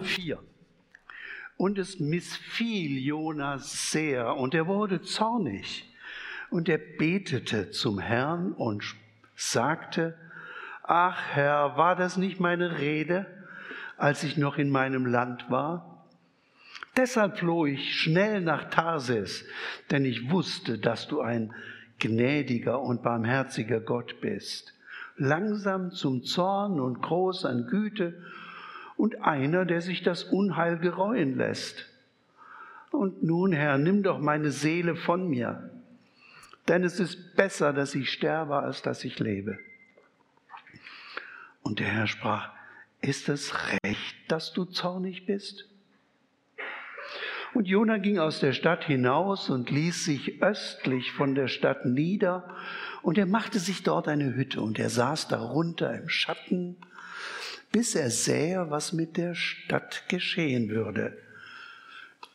4. Und es missfiel Jonas sehr und er wurde zornig. Und er betete zum Herrn und sagte, Ach Herr, war das nicht meine Rede, als ich noch in meinem Land war? Deshalb floh ich schnell nach Tarsis, denn ich wusste, dass du ein gnädiger und barmherziger Gott bist, langsam zum Zorn und groß an Güte und einer, der sich das Unheil gereuen lässt. Und nun, Herr, nimm doch meine Seele von mir, denn es ist besser, dass ich sterbe, als dass ich lebe. Und der Herr sprach, ist es recht, dass du zornig bist? Und Jona ging aus der Stadt hinaus und ließ sich östlich von der Stadt nieder, und er machte sich dort eine Hütte, und er saß darunter im Schatten bis er sähe, was mit der Stadt geschehen würde.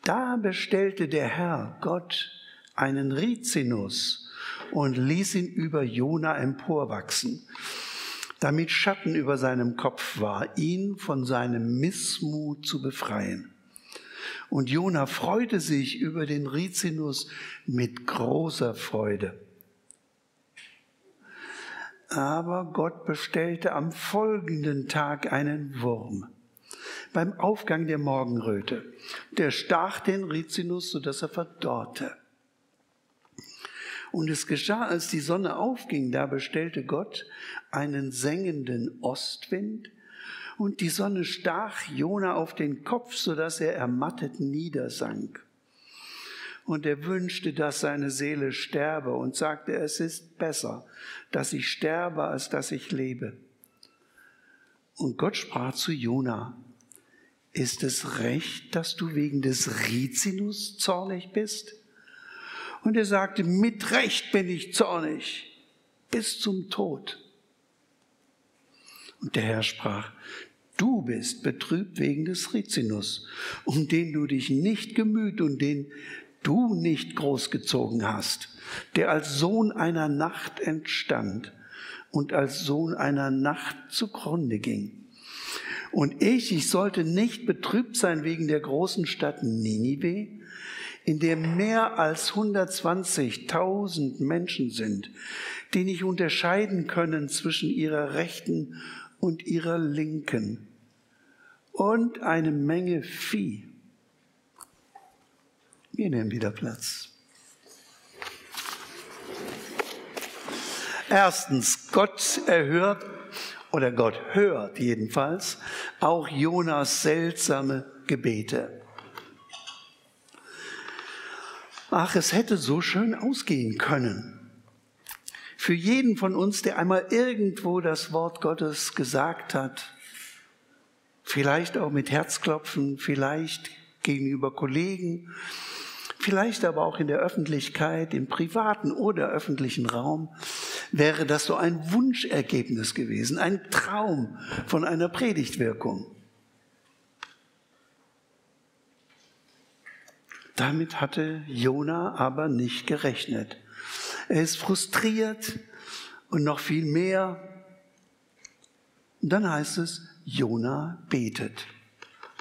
Da bestellte der Herr Gott einen Rizinus und ließ ihn über Jona emporwachsen, damit Schatten über seinem Kopf war, ihn von seinem Missmut zu befreien. Und Jona freute sich über den Rizinus mit großer Freude. Aber Gott bestellte am folgenden Tag einen Wurm beim Aufgang der Morgenröte. Der stach den Rizinus, sodass er verdorrte. Und es geschah, als die Sonne aufging, da bestellte Gott einen sengenden Ostwind, und die Sonne stach Jona auf den Kopf, sodass er ermattet niedersank und er wünschte, dass seine Seele sterbe und sagte, es ist besser, dass ich sterbe, als dass ich lebe. Und Gott sprach zu Jona, ist es recht, dass du wegen des Rizinus zornig bist? Und er sagte, mit Recht bin ich zornig, bis zum Tod. Und der Herr sprach, du bist betrübt wegen des Rizinus, um den du dich nicht gemüht und den du nicht großgezogen hast, der als Sohn einer Nacht entstand und als Sohn einer Nacht zugrunde ging. Und ich, ich sollte nicht betrübt sein wegen der großen Stadt Ninive, in der mehr als 120.000 Menschen sind, die nicht unterscheiden können zwischen ihrer rechten und ihrer linken, und eine Menge Vieh wir nehmen wieder Platz. Erstens, Gott erhört oder Gott hört jedenfalls auch Jonas seltsame Gebete. Ach, es hätte so schön ausgehen können. Für jeden von uns, der einmal irgendwo das Wort Gottes gesagt hat, vielleicht auch mit Herzklopfen, vielleicht gegenüber Kollegen, vielleicht aber auch in der Öffentlichkeit, im privaten oder öffentlichen Raum, wäre das so ein Wunschergebnis gewesen, ein Traum von einer Predigtwirkung. Damit hatte Jona aber nicht gerechnet. Er ist frustriert und noch viel mehr. Und dann heißt es, Jona betet.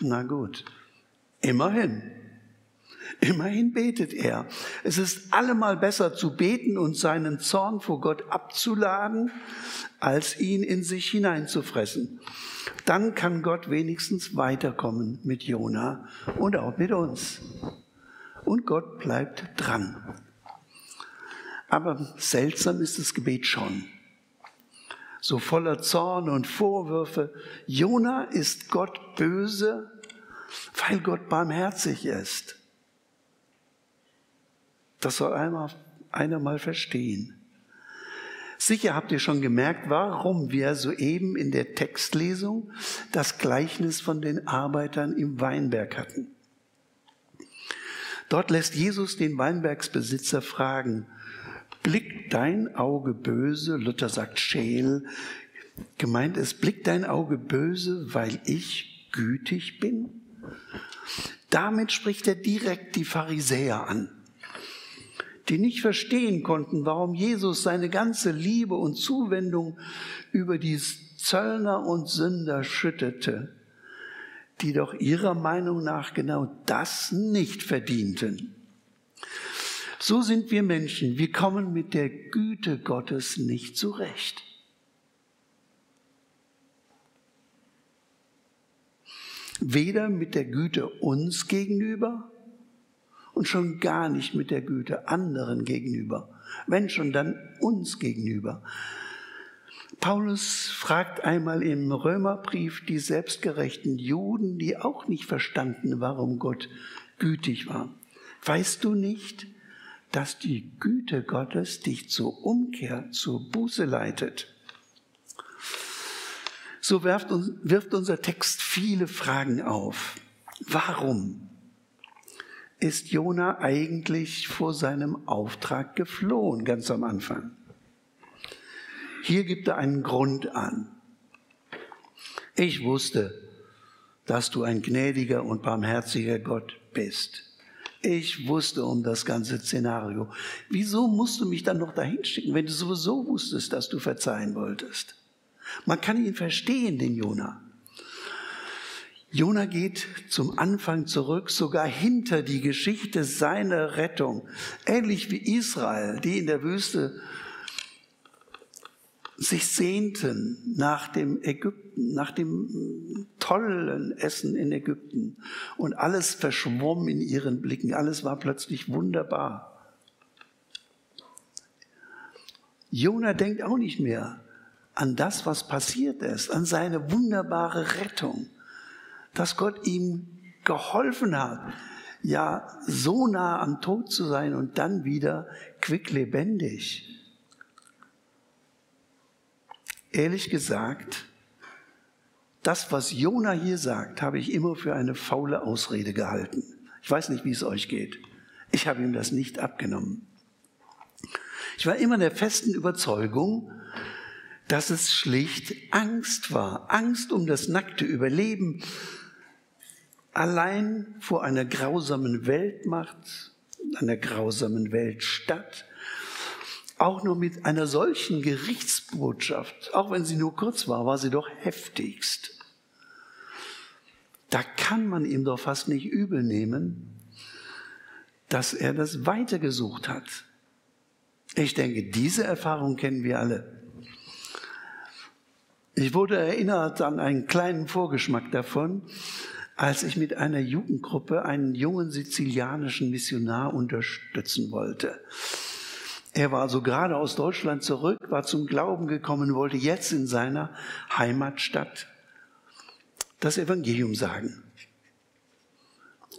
Na gut, immerhin. Immerhin betet er. Es ist allemal besser zu beten und seinen Zorn vor Gott abzuladen, als ihn in sich hineinzufressen. Dann kann Gott wenigstens weiterkommen mit Jona und auch mit uns. Und Gott bleibt dran. Aber seltsam ist das Gebet schon. So voller Zorn und Vorwürfe. Jona ist Gott böse, weil Gott barmherzig ist. Das soll einmal, einer mal verstehen. Sicher habt ihr schon gemerkt, warum wir soeben in der Textlesung das Gleichnis von den Arbeitern im Weinberg hatten. Dort lässt Jesus den Weinbergsbesitzer fragen, blickt dein Auge böse, Luther sagt scheel, gemeint ist, blickt dein Auge böse, weil ich gütig bin? Damit spricht er direkt die Pharisäer an die nicht verstehen konnten, warum Jesus seine ganze Liebe und Zuwendung über die Zöllner und Sünder schüttete. die doch ihrer Meinung nach genau das nicht verdienten. So sind wir Menschen, wir kommen mit der Güte Gottes nicht zurecht. Weder mit der Güte uns gegenüber und schon gar nicht mit der Güte anderen gegenüber. Wenn schon, dann uns gegenüber. Paulus fragt einmal im Römerbrief die selbstgerechten Juden, die auch nicht verstanden, warum Gott gütig war. Weißt du nicht, dass die Güte Gottes dich zur Umkehr, zur Buße leitet? So wirft, wirft unser Text viele Fragen auf. Warum ist Jona eigentlich vor seinem Auftrag geflohen, ganz am Anfang? Hier gibt er einen Grund an. Ich wusste, dass du ein gnädiger und barmherziger Gott bist. Ich wusste um das ganze Szenario. Wieso musst du mich dann noch dahin schicken, wenn du sowieso wusstest, dass du verzeihen wolltest? Man kann ihn verstehen, den Jona. Jona geht zum Anfang zurück, sogar hinter die Geschichte seiner Rettung. Ähnlich wie Israel, die in der Wüste sich sehnten nach dem Ägypten, nach dem tollen Essen in Ägypten. Und alles verschwomm in ihren Blicken. Alles war plötzlich wunderbar. Jona denkt auch nicht mehr an das, was passiert ist, an seine wunderbare Rettung, dass Gott ihm geholfen hat, ja, so nah am Tod zu sein und dann wieder quicklebendig. Ehrlich gesagt, das, was Jona hier sagt, habe ich immer für eine faule Ausrede gehalten. Ich weiß nicht, wie es euch geht. Ich habe ihm das nicht abgenommen. Ich war immer der festen Überzeugung, dass es schlicht Angst war. Angst um das nackte Überleben. Allein vor einer grausamen Weltmacht, einer grausamen Weltstadt, auch nur mit einer solchen Gerichtsbotschaft, auch wenn sie nur kurz war, war sie doch heftigst. Da kann man ihm doch fast nicht übel nehmen, dass er das weitergesucht hat. Ich denke, diese Erfahrung kennen wir alle. Ich wurde erinnert an einen kleinen Vorgeschmack davon, als ich mit einer Jugendgruppe einen jungen sizilianischen Missionar unterstützen wollte. Er war also gerade aus Deutschland zurück, war zum Glauben gekommen, wollte jetzt in seiner Heimatstadt das Evangelium sagen.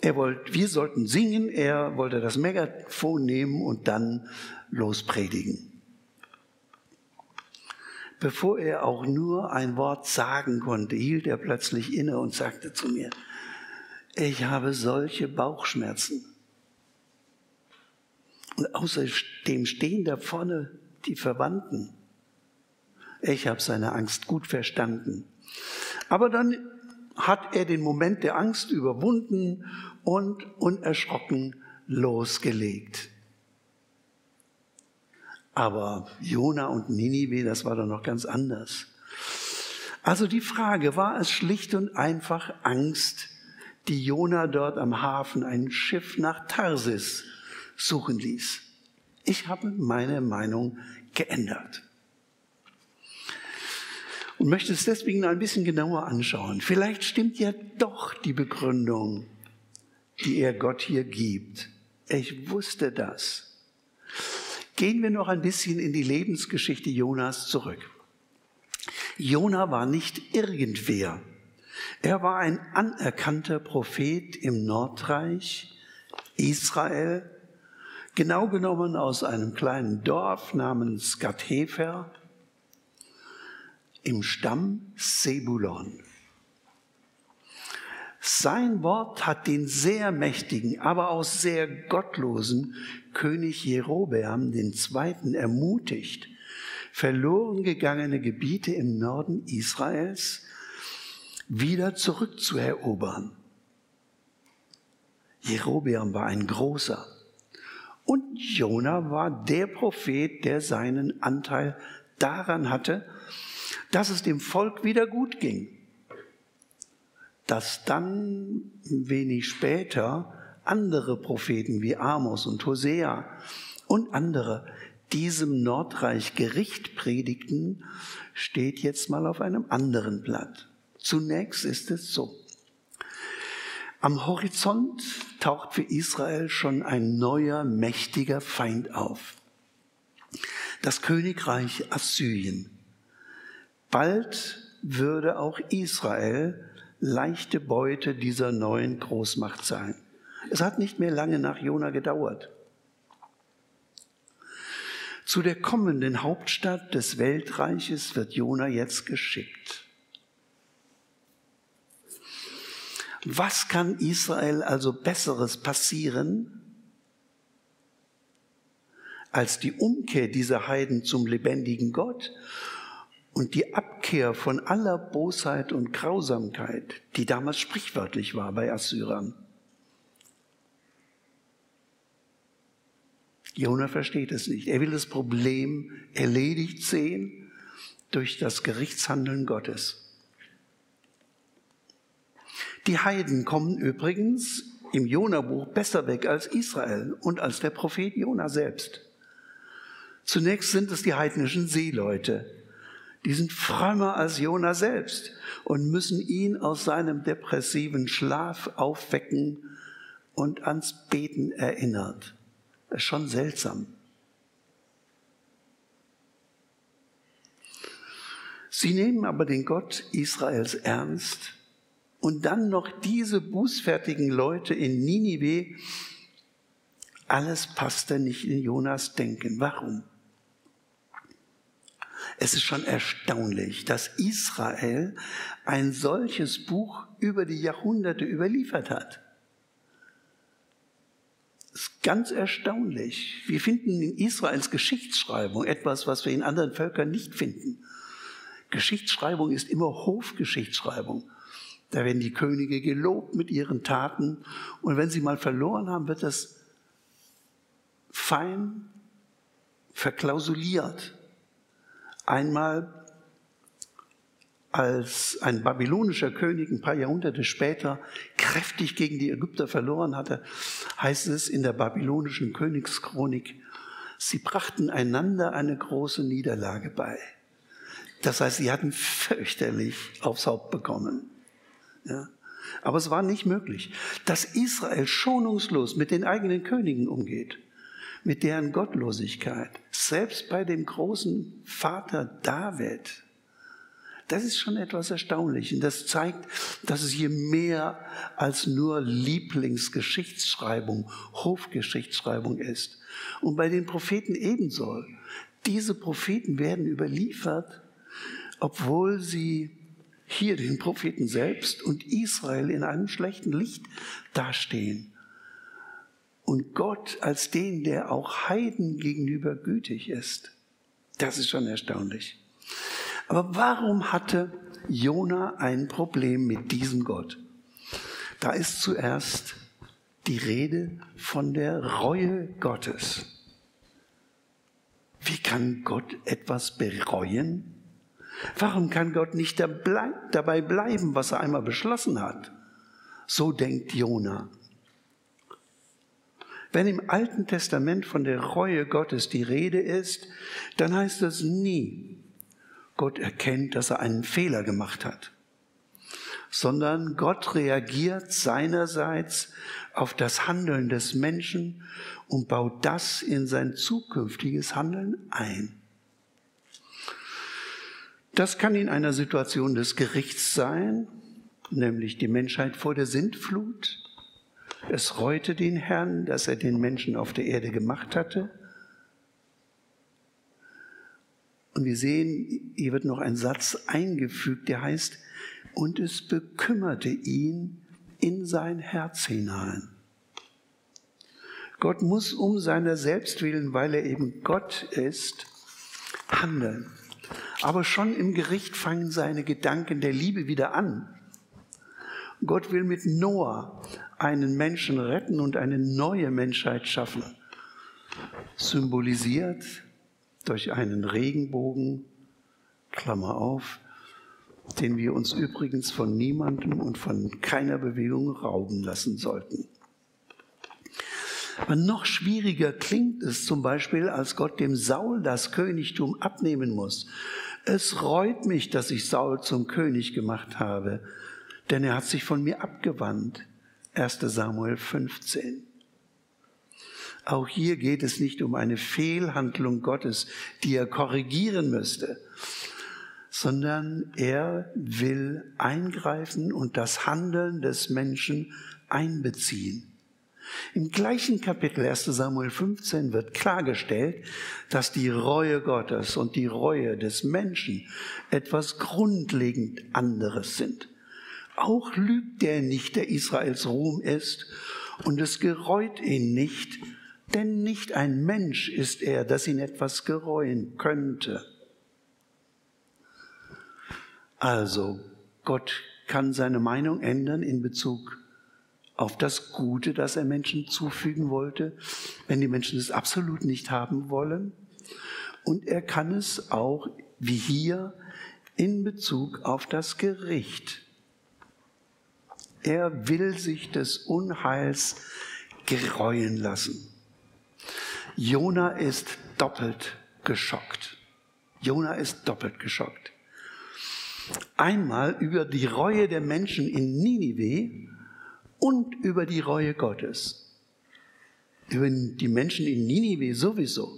Er wollte, wir sollten singen, er wollte das Megafon nehmen und dann lospredigen. Bevor er auch nur ein Wort sagen konnte, hielt er plötzlich inne und sagte zu mir, ich habe solche Bauchschmerzen. Und außerdem stehen da vorne die Verwandten. Ich habe seine Angst gut verstanden. Aber dann hat er den Moment der Angst überwunden und unerschrocken losgelegt. Aber Jona und Ninive, das war doch noch ganz anders. Also die Frage, war es schlicht und einfach Angst, die Jona dort am Hafen ein Schiff nach Tarsis suchen ließ. Ich habe meine Meinung geändert. Und möchte es deswegen ein bisschen genauer anschauen. Vielleicht stimmt ja doch die Begründung, die er Gott hier gibt. Ich wusste das. Gehen wir noch ein bisschen in die Lebensgeschichte Jonas zurück. Jona war nicht irgendwer. Er war ein anerkannter Prophet im Nordreich, Israel, genau genommen aus einem kleinen Dorf namens Gathefer im Stamm Sebulon. Sein Wort hat den sehr mächtigen, aber auch sehr gottlosen König Jerobeam II. ermutigt, verloren gegangene Gebiete im Norden Israels wieder zurückzuerobern. Jerobeam war ein großer, und Jona war der Prophet, der seinen Anteil daran hatte, dass es dem Volk wieder gut ging. dass dann wenig später andere Propheten wie Amos und Hosea und andere diesem Nordreich Gericht predigten, steht jetzt mal auf einem anderen Blatt. Zunächst ist es so. Am Horizont taucht für Israel schon ein neuer, mächtiger Feind auf. Das Königreich Assyrien. Bald würde auch Israel leichte Beute dieser neuen Großmacht sein. Es hat nicht mehr lange nach Jona gedauert. Zu der kommenden Hauptstadt des Weltreiches wird Jona jetzt geschickt. Was kann Israel also Besseres passieren, als die Umkehr dieser Heiden zum lebendigen Gott und die Abkehr von aller Bosheit und Grausamkeit, die damals sprichwörtlich war bei Assyrern? Jona versteht es nicht. Er will das Problem erledigt sehen durch das Gerichtshandeln Gottes. Die Heiden kommen übrigens im Jona-Buch besser weg als Israel und als der Prophet Jona selbst. Zunächst sind es die heidnischen Seeleute. Die sind frömmer als Jona selbst und müssen ihn aus seinem depressiven Schlaf aufwecken und ans Beten erinnert. Das ist schon seltsam. Sie nehmen aber den Gott Israels ernst und dann noch diese bußfertigen Leute in Ninive. Alles passte nicht in Jonas Denken. Warum? Es ist schon erstaunlich, dass Israel ein solches Buch über die Jahrhunderte überliefert hat. Das ist ganz erstaunlich. Wir finden in Israels Geschichtsschreibung etwas, was wir in anderen Völkern nicht finden. Geschichtsschreibung ist immer Hofgeschichtsschreibung. Da werden die Könige gelobt mit ihren Taten. Und wenn sie mal verloren haben, wird das fein verklausuliert. Einmal als ein babylonischer König ein paar Jahrhunderte später kräftig gegen die Ägypter verloren hatte, heißt es in der babylonischen Königschronik, sie brachten einander eine große Niederlage bei. Das heißt, sie hatten fürchterlich aufs Haupt bekommen. Ja. Aber es war nicht möglich, dass Israel schonungslos mit den eigenen Königen umgeht, mit deren Gottlosigkeit, selbst bei dem großen Vater David, das ist schon etwas erstaunlich. Und das zeigt, dass es hier mehr als nur Lieblingsgeschichtsschreibung, Hofgeschichtsschreibung ist. Und bei den Propheten ebenso. Diese Propheten werden überliefert, obwohl sie hier den Propheten selbst und Israel in einem schlechten Licht dastehen. Und Gott als den, der auch Heiden gegenüber gütig ist. Das ist schon erstaunlich. Aber warum hatte Jona ein Problem mit diesem Gott? Da ist zuerst die Rede von der Reue Gottes. Wie kann Gott etwas bereuen? Warum kann Gott nicht dabei bleiben, was er einmal beschlossen hat? So denkt Jona. Wenn im Alten Testament von der Reue Gottes die Rede ist, dann heißt das nie, Gott erkennt, dass er einen Fehler gemacht hat, sondern Gott reagiert seinerseits auf das Handeln des Menschen und baut das in sein zukünftiges Handeln ein. Das kann in einer Situation des Gerichts sein, nämlich die Menschheit vor der Sintflut. Es reute den Herrn, dass er den Menschen auf der Erde gemacht hatte. Und wir sehen, hier wird noch ein Satz eingefügt, der heißt, und es bekümmerte ihn in sein Herz hinein. Gott muss um seiner selbst willen, weil er eben Gott ist, handeln. Aber schon im Gericht fangen seine Gedanken der Liebe wieder an. Gott will mit Noah einen Menschen retten und eine neue Menschheit schaffen. Symbolisiert durch einen Regenbogen, Klammer auf, den wir uns übrigens von niemandem und von keiner Bewegung rauben lassen sollten. Aber noch schwieriger klingt es zum Beispiel, als Gott dem Saul das Königtum abnehmen muss. Es reut mich, dass ich Saul zum König gemacht habe, denn er hat sich von mir abgewandt. 1 Samuel 15. Auch hier geht es nicht um eine Fehlhandlung Gottes, die er korrigieren müsste, sondern er will eingreifen und das Handeln des Menschen einbeziehen. Im gleichen Kapitel 1 Samuel 15 wird klargestellt, dass die Reue Gottes und die Reue des Menschen etwas grundlegend anderes sind. Auch lügt der nicht, der Israels Ruhm ist, und es gereut ihn nicht, denn nicht ein Mensch ist er, dass ihn etwas gereuen könnte. Also, Gott kann seine Meinung ändern in Bezug auf das Gute, das er Menschen zufügen wollte, wenn die Menschen es absolut nicht haben wollen. Und er kann es auch, wie hier, in Bezug auf das Gericht. Er will sich des Unheils gereuen lassen. Jona ist doppelt geschockt. Jona ist doppelt geschockt. Einmal über die Reue der Menschen in Ninive und über die Reue Gottes. Über die Menschen in Ninive sowieso.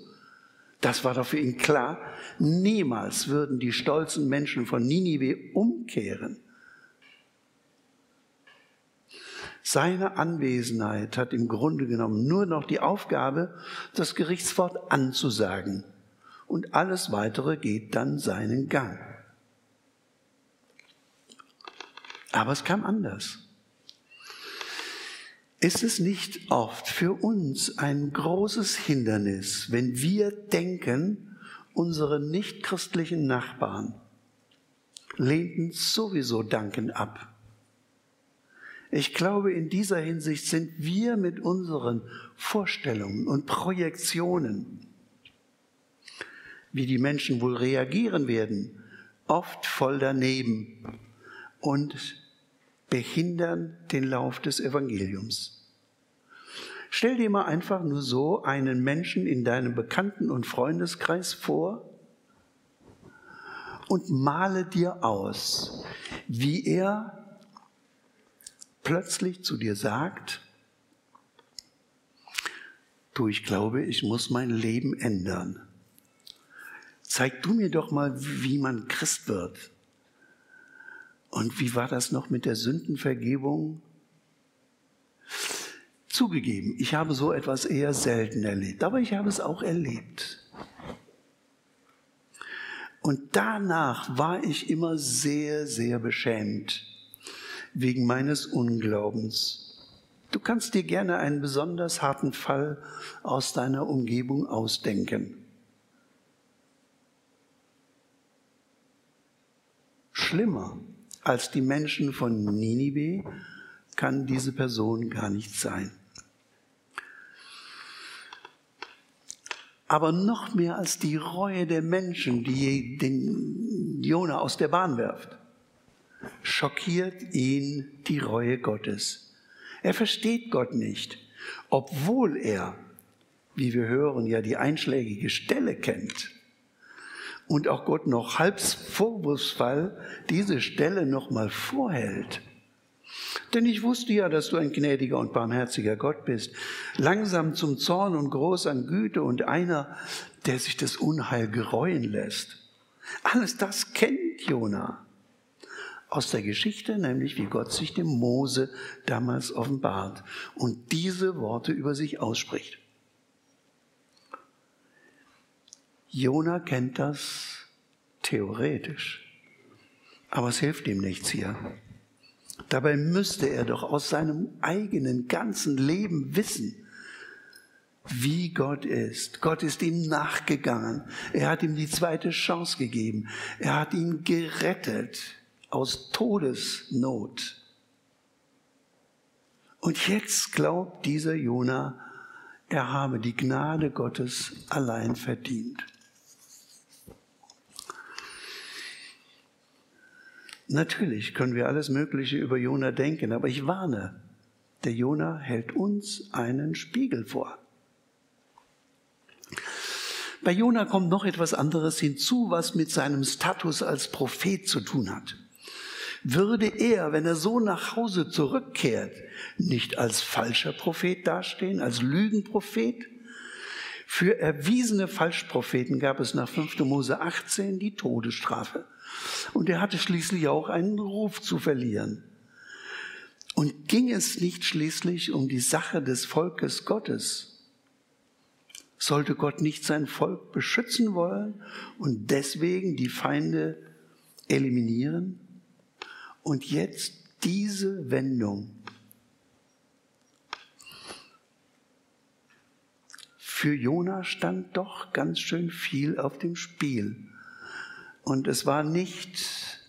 Das war doch für ihn klar. Niemals würden die stolzen Menschen von Ninive umkehren. Seine Anwesenheit hat im Grunde genommen nur noch die Aufgabe, das Gerichtswort anzusagen. Und alles Weitere geht dann seinen Gang. Aber es kam anders. Ist es nicht oft für uns ein großes Hindernis, wenn wir denken, unsere nichtchristlichen Nachbarn lehnten sowieso Danken ab? Ich glaube, in dieser Hinsicht sind wir mit unseren Vorstellungen und Projektionen, wie die Menschen wohl reagieren werden, oft voll daneben und behindern den Lauf des Evangeliums. Stell dir mal einfach nur so einen Menschen in deinem Bekannten- und Freundeskreis vor und male dir aus, wie er plötzlich zu dir sagt, du, ich glaube, ich muss mein Leben ändern. Zeig du mir doch mal, wie man Christ wird. Und wie war das noch mit der Sündenvergebung? Zugegeben, ich habe so etwas eher selten erlebt, aber ich habe es auch erlebt. Und danach war ich immer sehr, sehr beschämt wegen meines Unglaubens. Du kannst dir gerne einen besonders harten Fall aus deiner Umgebung ausdenken. Schlimmer als die Menschen von Ninive kann diese Person gar nicht sein. Aber noch mehr als die Reue der Menschen, die den Jona aus der Bahn werft schockiert ihn die Reue Gottes. Er versteht Gott nicht, obwohl er, wie wir hören, ja die einschlägige Stelle kennt und auch Gott noch halb vorwurfsvoll diese Stelle nochmal vorhält. Denn ich wusste ja, dass du ein gnädiger und barmherziger Gott bist, langsam zum Zorn und groß an Güte und einer, der sich das Unheil gereuen lässt. Alles das kennt Jona aus der Geschichte, nämlich wie Gott sich dem Mose damals offenbart und diese Worte über sich ausspricht. Jona kennt das theoretisch, aber es hilft ihm nichts hier. Dabei müsste er doch aus seinem eigenen ganzen Leben wissen, wie Gott ist. Gott ist ihm nachgegangen. Er hat ihm die zweite Chance gegeben. Er hat ihn gerettet aus Todesnot. Und jetzt glaubt dieser Jona, er habe die Gnade Gottes allein verdient. Natürlich können wir alles Mögliche über Jona denken, aber ich warne, der Jona hält uns einen Spiegel vor. Bei Jona kommt noch etwas anderes hinzu, was mit seinem Status als Prophet zu tun hat. Würde er, wenn er so nach Hause zurückkehrt, nicht als falscher Prophet dastehen, als Lügenprophet? Für erwiesene Falschpropheten gab es nach 5. Mose 18 die Todesstrafe. Und er hatte schließlich auch einen Ruf zu verlieren. Und ging es nicht schließlich um die Sache des Volkes Gottes? Sollte Gott nicht sein Volk beschützen wollen und deswegen die Feinde eliminieren? Und jetzt diese Wendung. Für Jona stand doch ganz schön viel auf dem Spiel. Und es war nicht,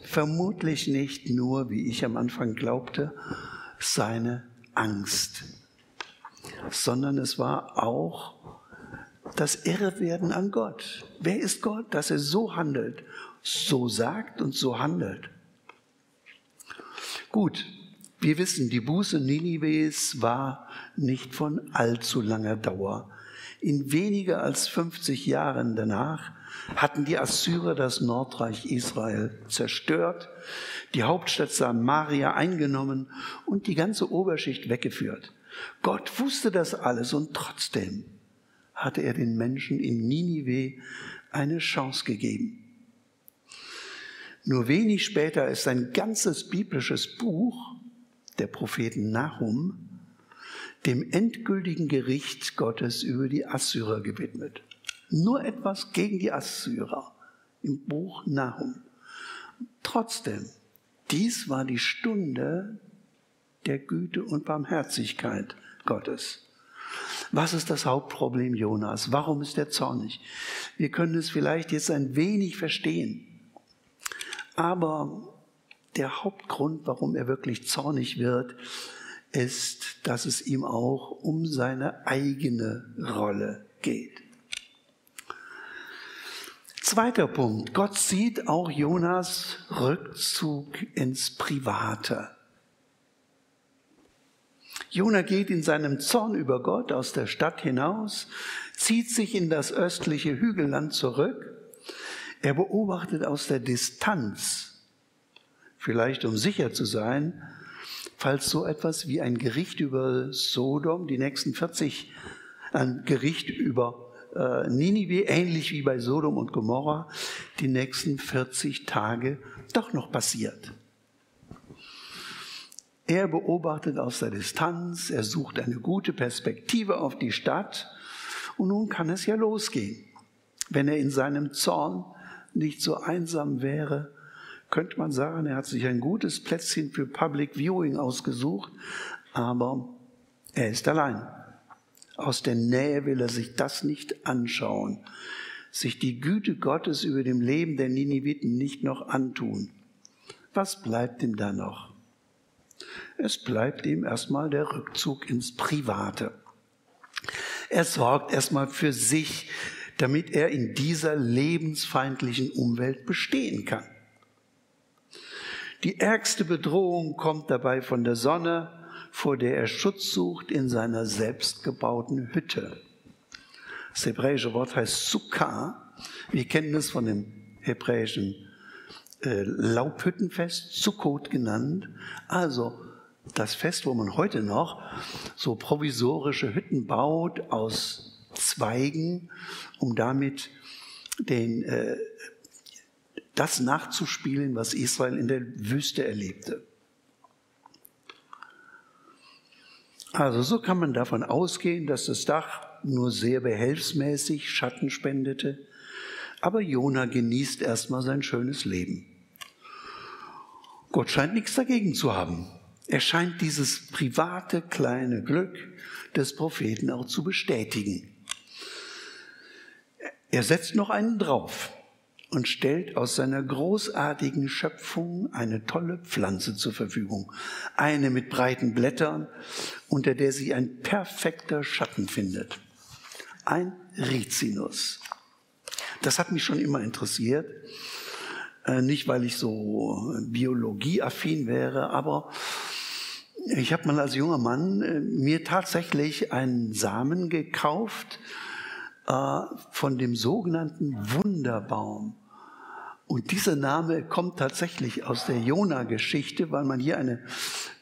vermutlich nicht nur, wie ich am Anfang glaubte, seine Angst, sondern es war auch das Irrewerden an Gott. Wer ist Gott, dass er so handelt, so sagt und so handelt? Gut, wir wissen, die Buße Ninives war nicht von allzu langer Dauer. In weniger als 50 Jahren danach hatten die Assyrer das Nordreich Israel zerstört, die Hauptstadt Samaria eingenommen und die ganze Oberschicht weggeführt. Gott wusste das alles und trotzdem hatte er den Menschen in Ninive eine Chance gegeben. Nur wenig später ist ein ganzes biblisches Buch, der Propheten Nahum, dem endgültigen Gericht Gottes über die Assyrer gewidmet. Nur etwas gegen die Assyrer im Buch Nahum. Trotzdem, dies war die Stunde der Güte und Barmherzigkeit Gottes. Was ist das Hauptproblem Jonas? Warum ist er zornig? Wir können es vielleicht jetzt ein wenig verstehen. Aber der Hauptgrund, warum er wirklich zornig wird, ist, dass es ihm auch um seine eigene Rolle geht. Zweiter Punkt. Gott sieht auch Jonas Rückzug ins Private. Jona geht in seinem Zorn über Gott aus der Stadt hinaus, zieht sich in das östliche Hügelland zurück. Er beobachtet aus der Distanz, vielleicht um sicher zu sein, falls so etwas wie ein Gericht über Sodom, die nächsten 40, ein Gericht über äh, Ninive, ähnlich wie bei Sodom und Gomorra, die nächsten 40 Tage doch noch passiert. Er beobachtet aus der Distanz, er sucht eine gute Perspektive auf die Stadt und nun kann es ja losgehen. Wenn er in seinem Zorn nicht so einsam wäre, könnte man sagen, er hat sich ein gutes Plätzchen für Public Viewing ausgesucht, aber er ist allein. Aus der Nähe will er sich das nicht anschauen, sich die Güte Gottes über dem Leben der Niniviten nicht noch antun. Was bleibt ihm da noch? Es bleibt ihm erstmal der Rückzug ins Private. Er sorgt erstmal für sich, damit er in dieser lebensfeindlichen Umwelt bestehen kann. Die ärgste Bedrohung kommt dabei von der Sonne, vor der er Schutz sucht in seiner selbstgebauten Hütte. Das hebräische Wort heißt Sukkah. Wir kennen es von dem hebräischen äh, Laubhüttenfest, Sukkot genannt. Also das Fest, wo man heute noch so provisorische Hütten baut aus Zweigen, um damit den, äh, das nachzuspielen, was Israel in der Wüste erlebte. Also so kann man davon ausgehen, dass das Dach nur sehr behelfsmäßig Schatten spendete, aber Jona genießt erstmal sein schönes Leben. Gott scheint nichts dagegen zu haben. Er scheint dieses private kleine Glück des Propheten auch zu bestätigen. Er setzt noch einen drauf und stellt aus seiner großartigen Schöpfung eine tolle Pflanze zur Verfügung. Eine mit breiten Blättern, unter der sie ein perfekter Schatten findet. Ein Rizinus. Das hat mich schon immer interessiert. Äh, nicht, weil ich so biologieaffin wäre, aber ich habe mal als junger Mann äh, mir tatsächlich einen Samen gekauft äh, von dem sogenannten Wunderbaum. Und dieser Name kommt tatsächlich aus der Jona-Geschichte, weil man hier eine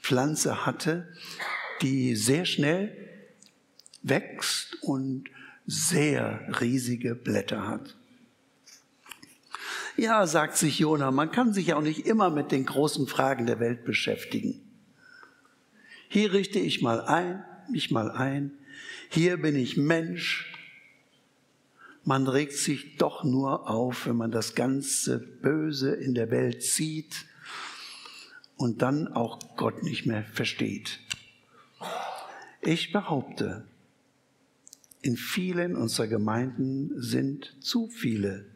Pflanze hatte, die sehr schnell wächst und sehr riesige Blätter hat. Ja, sagt sich Jona, man kann sich auch nicht immer mit den großen Fragen der Welt beschäftigen. Hier richte ich mal ein, mich mal ein. Hier bin ich Mensch. Man regt sich doch nur auf, wenn man das ganze Böse in der Welt sieht und dann auch Gott nicht mehr versteht. Ich behaupte, in vielen unserer Gemeinden sind zu viele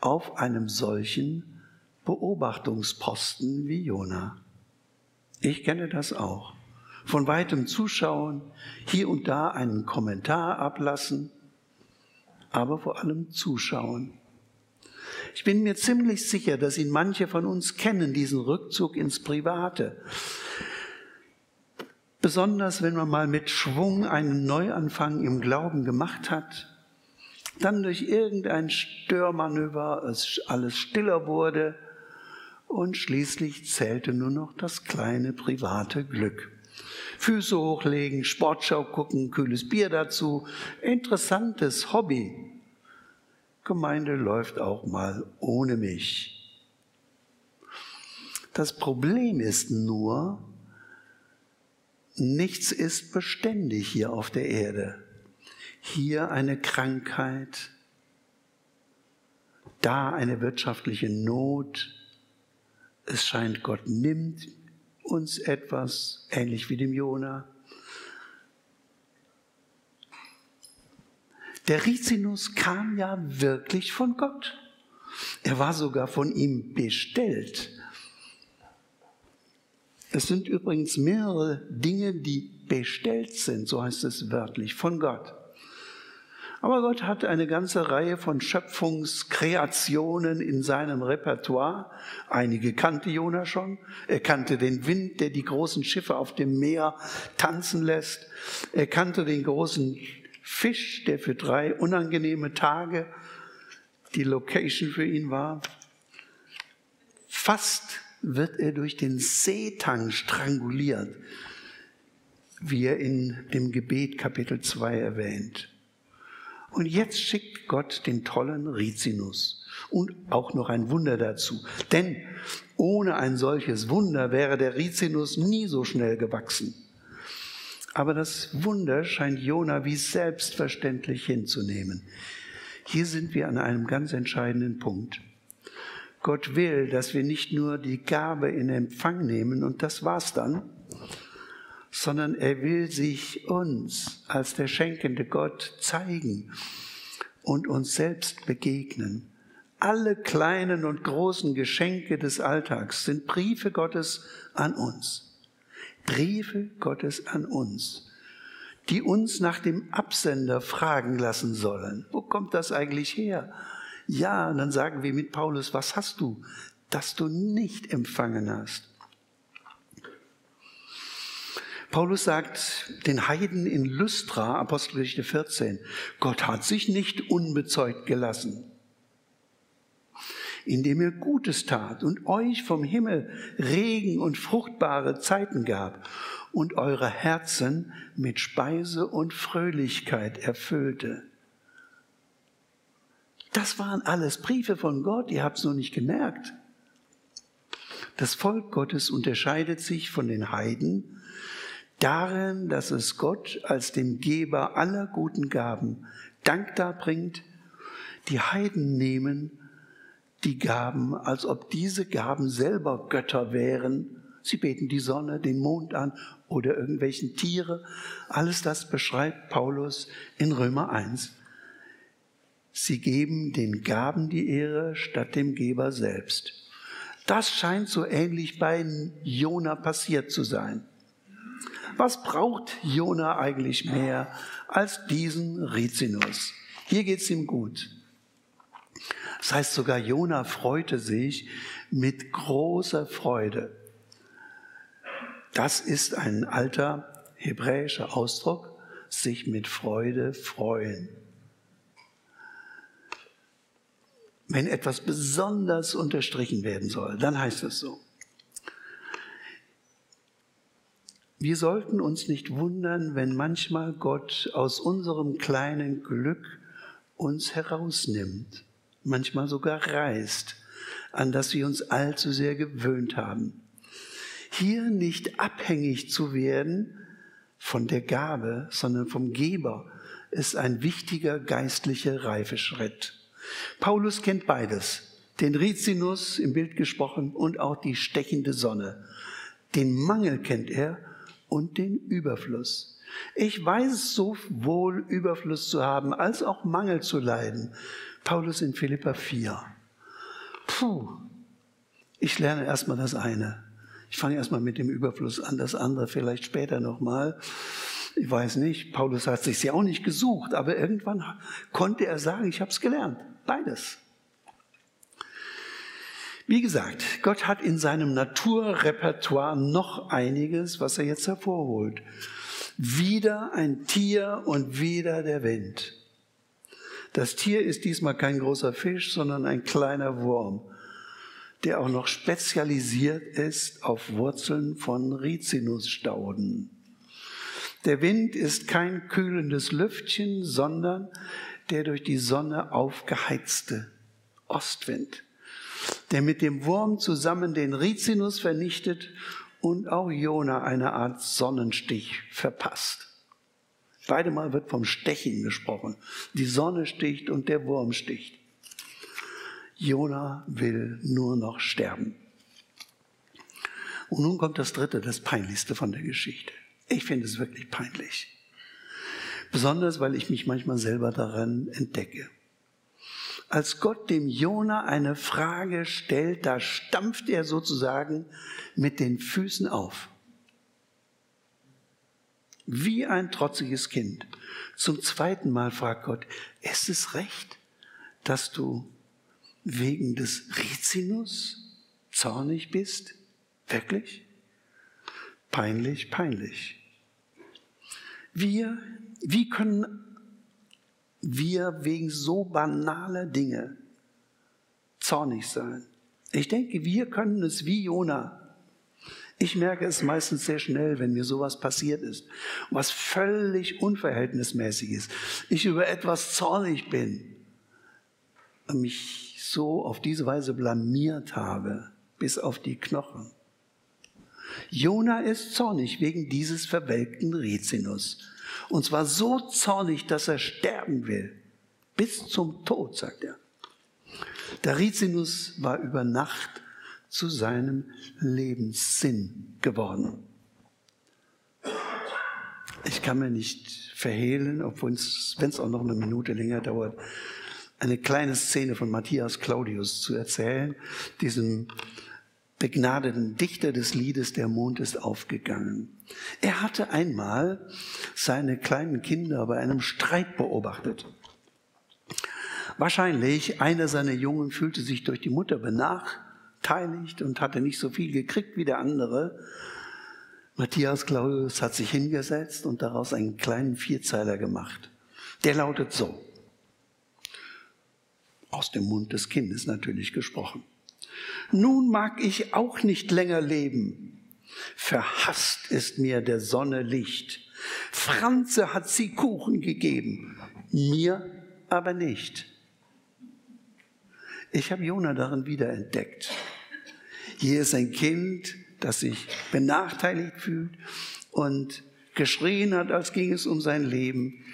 auf einem solchen Beobachtungsposten wie Jona. Ich kenne das auch. Von weitem zuschauen, hier und da einen Kommentar ablassen, aber vor allem zuschauen. Ich bin mir ziemlich sicher, dass ihn manche von uns kennen, diesen Rückzug ins Private. Besonders wenn man mal mit Schwung einen Neuanfang im Glauben gemacht hat, dann durch irgendein Störmanöver es alles stiller wurde und schließlich zählte nur noch das kleine private Glück. Füße hochlegen, Sportschau gucken, kühles Bier dazu, interessantes Hobby. Gemeinde läuft auch mal ohne mich. Das Problem ist nur, Nichts ist beständig hier auf der Erde. Hier eine Krankheit, da eine wirtschaftliche Not. Es scheint, Gott nimmt uns etwas, ähnlich wie dem Jona. Der Rizinus kam ja wirklich von Gott. Er war sogar von ihm bestellt. Es sind übrigens mehrere Dinge, die bestellt sind, so heißt es wörtlich, von Gott. Aber Gott hat eine ganze Reihe von Schöpfungskreationen in seinem Repertoire. Einige kannte Jona schon. Er kannte den Wind, der die großen Schiffe auf dem Meer tanzen lässt. Er kannte den großen Fisch, der für drei unangenehme Tage die Location für ihn war. Fast wird er durch den Seetang stranguliert, wie er in dem Gebet Kapitel 2 erwähnt. Und jetzt schickt Gott den tollen Rizinus und auch noch ein Wunder dazu. Denn ohne ein solches Wunder wäre der Rizinus nie so schnell gewachsen. Aber das Wunder scheint Jona wie selbstverständlich hinzunehmen. Hier sind wir an einem ganz entscheidenden Punkt. Gott will, dass wir nicht nur die Gabe in Empfang nehmen und das war's dann, sondern er will sich uns als der schenkende Gott zeigen und uns selbst begegnen. Alle kleinen und großen Geschenke des Alltags sind Briefe Gottes an uns. Briefe Gottes an uns, die uns nach dem Absender fragen lassen sollen. Wo kommt das eigentlich her? Ja, und dann sagen wir mit Paulus, was hast du, das du nicht empfangen hast? Paulus sagt den Heiden in Lystra, Apostelgeschichte 14, Gott hat sich nicht unbezeugt gelassen, indem er Gutes tat und euch vom Himmel Regen und fruchtbare Zeiten gab und eure Herzen mit Speise und Fröhlichkeit erfüllte. Das waren alles Briefe von Gott, ihr habt es nur nicht gemerkt. Das Volk Gottes unterscheidet sich von den Heiden darin, dass es Gott als dem Geber aller guten Gaben Dank darbringt. Die Heiden nehmen die Gaben, als ob diese Gaben selber Götter wären. Sie beten die Sonne, den Mond an oder irgendwelchen Tiere. Alles das beschreibt Paulus in Römer 1. Sie geben den Gaben die Ehre statt dem Geber selbst. Das scheint so ähnlich bei Jona passiert zu sein. Was braucht Jona eigentlich mehr als diesen Rizinus? Hier geht's ihm gut. Das heißt sogar, Jona freute sich mit großer Freude. Das ist ein alter hebräischer Ausdruck, sich mit Freude freuen. Wenn etwas besonders unterstrichen werden soll, dann heißt es so. Wir sollten uns nicht wundern, wenn manchmal Gott aus unserem kleinen Glück uns herausnimmt, manchmal sogar reißt, an das wir uns allzu sehr gewöhnt haben. Hier nicht abhängig zu werden von der Gabe, sondern vom Geber, ist ein wichtiger geistlicher Reifeschritt. Paulus kennt beides, den Rizinus im Bild gesprochen und auch die stechende Sonne. Den Mangel kennt er und den Überfluss. Ich weiß es so wohl, Überfluss zu haben, als auch Mangel zu leiden. Paulus in Philippa 4. Puh, ich lerne erstmal das eine. Ich fange erstmal mit dem Überfluss an, das andere vielleicht später nochmal. Ich weiß nicht, Paulus hat sich ja auch nicht gesucht, aber irgendwann konnte er sagen, ich habe es gelernt. Beides. Wie gesagt, Gott hat in seinem Naturrepertoire noch einiges, was er jetzt hervorholt. Wieder ein Tier und wieder der Wind. Das Tier ist diesmal kein großer Fisch, sondern ein kleiner Wurm, der auch noch spezialisiert ist auf Wurzeln von Rizinusstauden. Der Wind ist kein kühlendes Lüftchen, sondern der durch die Sonne aufgeheizte Ostwind der mit dem Wurm zusammen den Rizinus vernichtet und auch Jona eine Art Sonnenstich verpasst. Beide Mal wird vom Stechen gesprochen. Die Sonne sticht und der Wurm sticht. Jona will nur noch sterben. Und nun kommt das dritte, das peinlichste von der Geschichte. Ich finde es wirklich peinlich. Besonders, weil ich mich manchmal selber daran entdecke als Gott dem Jona eine Frage stellt, da stampft er sozusagen mit den Füßen auf. Wie ein trotziges Kind. Zum zweiten Mal fragt Gott, ist es recht, dass du wegen des Rizinus zornig bist? Wirklich? Peinlich, peinlich. Wir, wie können wir wegen so banaler Dinge zornig sein. Ich denke, wir können es wie Jona. Ich merke es meistens sehr schnell, wenn mir sowas passiert ist, was völlig unverhältnismäßig ist. Ich über etwas zornig bin und mich so auf diese Weise blamiert habe, bis auf die Knochen. Jona ist zornig wegen dieses verwelkten Rizinus. Und zwar so zornig, dass er sterben will. Bis zum Tod, sagt er. Der Rizinus war über Nacht zu seinem Lebenssinn geworden. Ich kann mir nicht verhehlen, obwohl es, wenn es auch noch eine Minute länger dauert, eine kleine Szene von Matthias Claudius zu erzählen, diesem begnadeten Dichter des Liedes Der Mond ist aufgegangen. Er hatte einmal seine kleinen Kinder bei einem Streit beobachtet. Wahrscheinlich einer seiner Jungen fühlte sich durch die Mutter benachteiligt und hatte nicht so viel gekriegt wie der andere. Matthias Claudius hat sich hingesetzt und daraus einen kleinen Vierzeiler gemacht. Der lautet so. Aus dem Mund des Kindes natürlich gesprochen. Nun mag ich auch nicht länger leben. Verhasst ist mir der Sonne Licht. Franze hat sie Kuchen gegeben, mir aber nicht. Ich habe Jona darin wiederentdeckt. Hier ist ein Kind, das sich benachteiligt fühlt und geschrien hat, als ging es um sein Leben.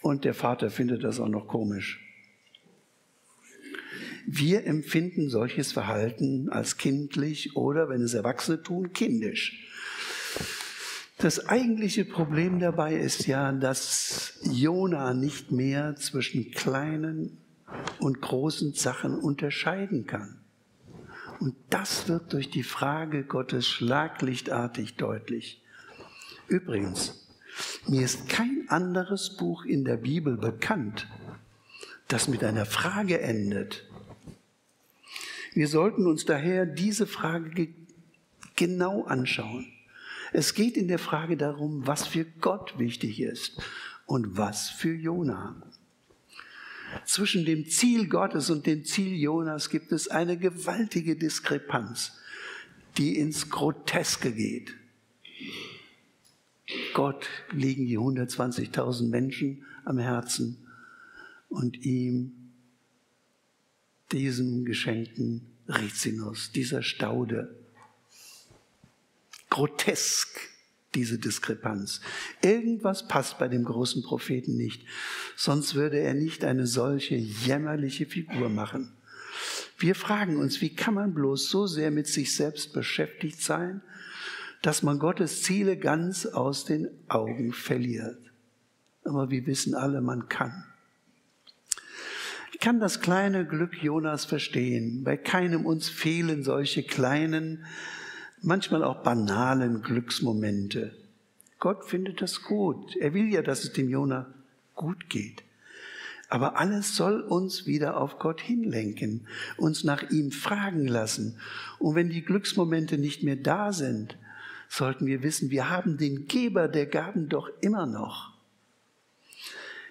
Und der Vater findet das auch noch komisch. Wir empfinden solches Verhalten als kindlich oder, wenn es Erwachsene tun, kindisch. Das eigentliche Problem dabei ist ja, dass Jona nicht mehr zwischen kleinen und großen Sachen unterscheiden kann. Und das wird durch die Frage Gottes schlaglichtartig deutlich. Übrigens, mir ist kein anderes Buch in der Bibel bekannt, das mit einer Frage endet Wir sollten uns daher diese Frage genau anschauen. Es geht in der Frage darum, was für Gott wichtig ist und was für Jona. Zwischen dem Ziel Gottes und dem Ziel Jonas gibt es eine gewaltige Diskrepanz, die ins Groteske geht. Gott liegen die 120.000 Menschen am Herzen und ihm, diesem geschenkten Rizinus, dieser Staude. Grotesk, diese Diskrepanz. Irgendwas passt bei dem großen Propheten nicht, sonst würde er nicht eine solche jämmerliche Figur machen. Wir fragen uns, wie kann man bloß so sehr mit sich selbst beschäftigt sein, dass man Gottes Ziele ganz aus den Augen verliert. Aber wir wissen alle, man kann. Ich kann das kleine Glück Jonas verstehen. Bei keinem uns fehlen solche kleinen, manchmal auch banalen Glücksmomente. Gott findet das gut. Er will ja, dass es dem Jona gut geht. Aber alles soll uns wieder auf Gott hinlenken, uns nach ihm fragen lassen. Und wenn die Glücksmomente nicht mehr da sind, sollten wir wissen, wir haben den Geber der Gaben doch immer noch.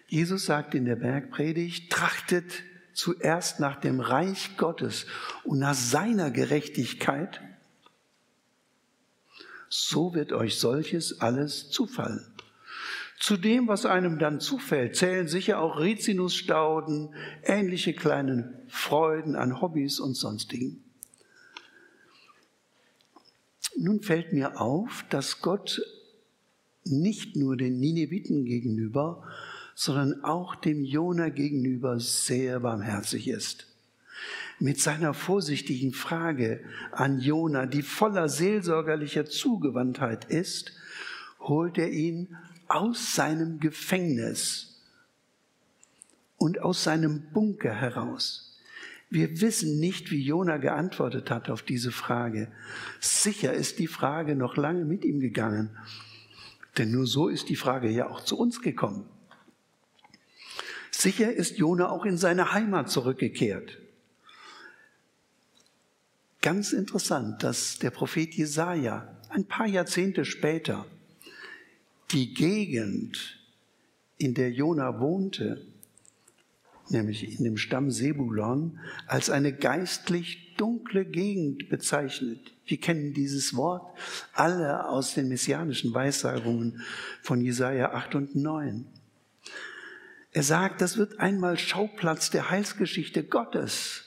Jesus sagt in der Bergpredigt, trachtet zuerst nach dem Reich Gottes und nach seiner Gerechtigkeit, so wird euch solches alles zufallen. Zu dem, was einem dann zufällt, zählen sicher auch Rizinusstauden, ähnliche kleine Freuden an Hobbys und sonstigen. Nun fällt mir auf, dass Gott nicht nur den Nineviten gegenüber, sondern auch dem Jona gegenüber sehr barmherzig ist. Mit seiner vorsichtigen Frage an Jona, die voller seelsorgerlicher Zugewandtheit ist, holt er ihn aus seinem Gefängnis und aus seinem Bunker heraus. Wir wissen nicht, wie Jona geantwortet hat auf diese Frage. Sicher ist die Frage noch lange mit ihm gegangen, denn nur so ist die Frage ja auch zu uns gekommen. Sicher ist Jona auch in seine Heimat zurückgekehrt. Ganz interessant, dass der Prophet Jesaja ein paar Jahrzehnte später die Gegend, in der Jona wohnte, nämlich in dem Stamm Sebulon, als eine geistlich dunkle Gegend bezeichnet. Wir kennen dieses Wort alle aus den messianischen Weissagungen von Jesaja 8 und 9. Er sagt, das wird einmal Schauplatz der Heilsgeschichte Gottes.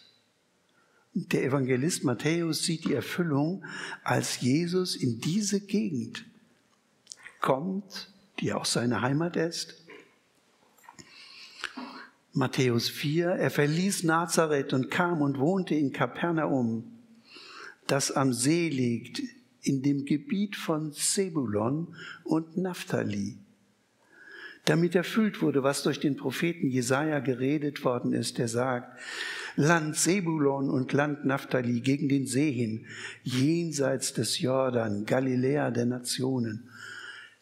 Der Evangelist Matthäus sieht die Erfüllung, als Jesus in diese Gegend kommt, die auch seine Heimat ist, Matthäus 4, er verließ Nazareth und kam und wohnte in Kapernaum, das am See liegt, in dem Gebiet von Zebulon und Naphtali, damit erfüllt wurde, was durch den Propheten Jesaja geredet worden ist, der sagt, Land Sebulon und Land Naphtali gegen den See hin, jenseits des Jordan, Galiläa der Nationen.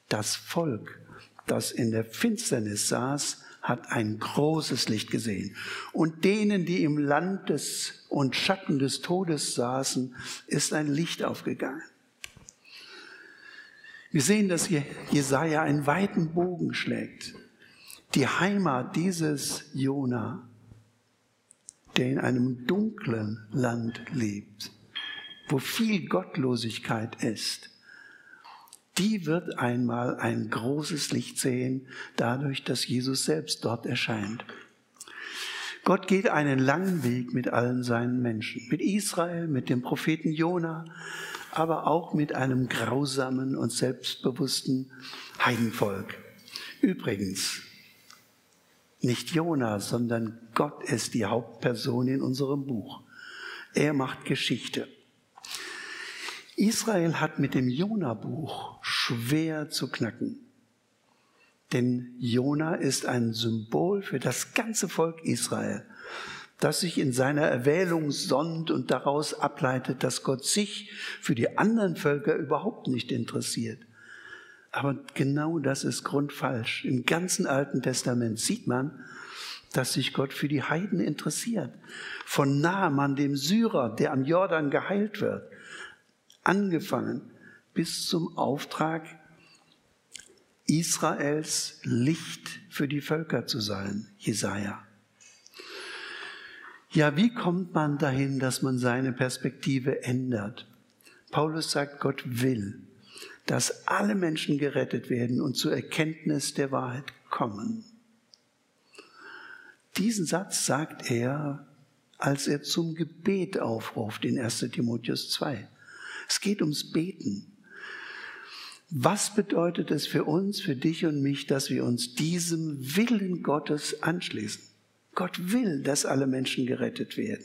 Das Volk, das in der Finsternis saß, hat ein großes Licht gesehen. Und denen, die im Land des und Schatten des Todes saßen, ist ein Licht aufgegangen. Wir sehen, dass Jesaja einen weiten Bogen schlägt. Die Heimat dieses Jona, der in einem dunklen Land lebt, wo viel Gottlosigkeit ist, die wird einmal ein großes Licht sehen, dadurch, dass Jesus selbst dort erscheint. Gott geht einen langen Weg mit allen seinen Menschen, mit Israel, mit dem Propheten Jona, aber auch mit einem grausamen und selbstbewussten Heidenvolk. Übrigens, nicht Jona, sondern Gott ist die Hauptperson in unserem Buch. Er macht Geschichte. Israel hat mit dem Jona-Buch schwer zu knacken. Denn Jona ist ein Symbol für das ganze Volk Israel, das sich in seiner Erwählung sonnt und daraus ableitet, dass Gott sich für die anderen Völker überhaupt nicht interessiert. Aber genau das ist grundfalsch. Im ganzen Alten Testament sieht man, dass sich Gott für die Heiden interessiert. Von Naaman, dem Syrer, der am Jordan geheilt wird, angefangen bis zum Auftrag, Israels Licht für die Völker zu sein, Jesaja. Ja, wie kommt man dahin, dass man seine Perspektive ändert? Paulus sagt, Gott will, dass alle Menschen gerettet werden und zur Erkenntnis der Wahrheit kommen. Diesen Satz sagt er, als er zum Gebet aufruft in 1 Timotheus 2. Es geht ums Beten. Was bedeutet es für uns, für dich und mich, dass wir uns diesem Willen Gottes anschließen? Gott will, dass alle Menschen gerettet werden.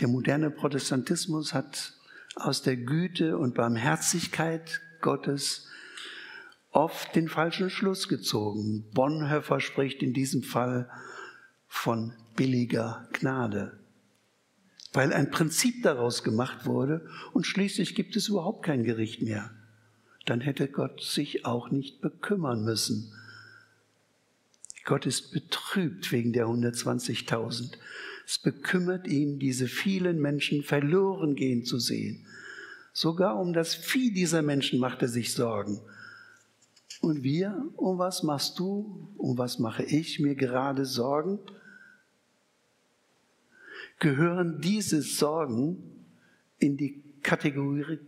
Der moderne Protestantismus hat aus der Güte und Barmherzigkeit Gottes oft den falschen Schluss gezogen. Bonhoeffer spricht in diesem Fall von billiger Gnade, weil ein Prinzip daraus gemacht wurde und schließlich gibt es überhaupt kein Gericht mehr. Dann hätte Gott sich auch nicht bekümmern müssen. Gott ist betrübt wegen der 120.000. Es bekümmert ihn, diese vielen Menschen verloren gehen zu sehen. Sogar um das Vieh dieser Menschen macht er sich Sorgen. Und wir, um was machst du, um was mache ich mir gerade Sorgen? Gehören diese Sorgen in die Kategorie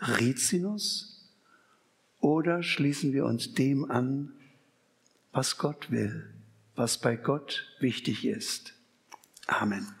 Rizinus oder schließen wir uns dem an, was Gott will, was bei Gott wichtig ist? Amen.